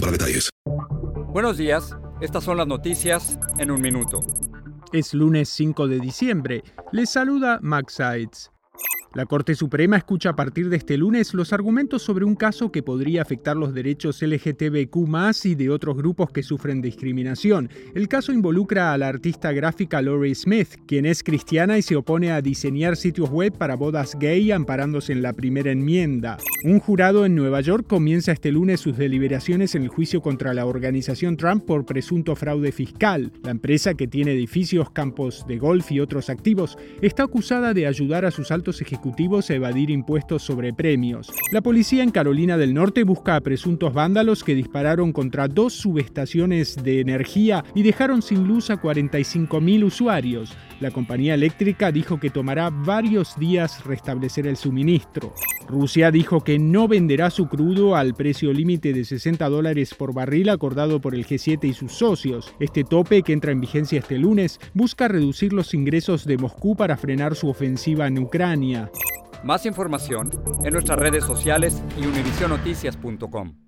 para detalles. Buenos días, estas son las noticias en un minuto. Es lunes 5 de diciembre. Les saluda Max Sides. La Corte Suprema escucha a partir de este lunes los argumentos sobre un caso que podría afectar los derechos LGTBQ y de otros grupos que sufren discriminación. El caso involucra a la artista gráfica Laurie Smith, quien es cristiana y se opone a diseñar sitios web para bodas gay amparándose en la primera enmienda. Un jurado en Nueva York comienza este lunes sus deliberaciones en el juicio contra la organización Trump por presunto fraude fiscal. La empresa, que tiene edificios, campos de golf y otros activos, está acusada de ayudar a sus altos ejecutivos evadir impuestos sobre premios. La policía en Carolina del Norte busca a presuntos vándalos que dispararon contra dos subestaciones de energía y dejaron sin luz a 45.000 usuarios. La compañía eléctrica dijo que tomará varios días restablecer el suministro. Rusia dijo que no venderá su crudo al precio límite de 60 dólares por barril acordado por el G7 y sus socios. Este tope, que entra en vigencia este lunes, busca reducir los ingresos de Moscú para frenar su ofensiva en Ucrania. Más información en nuestras redes sociales y univisionoticias.com.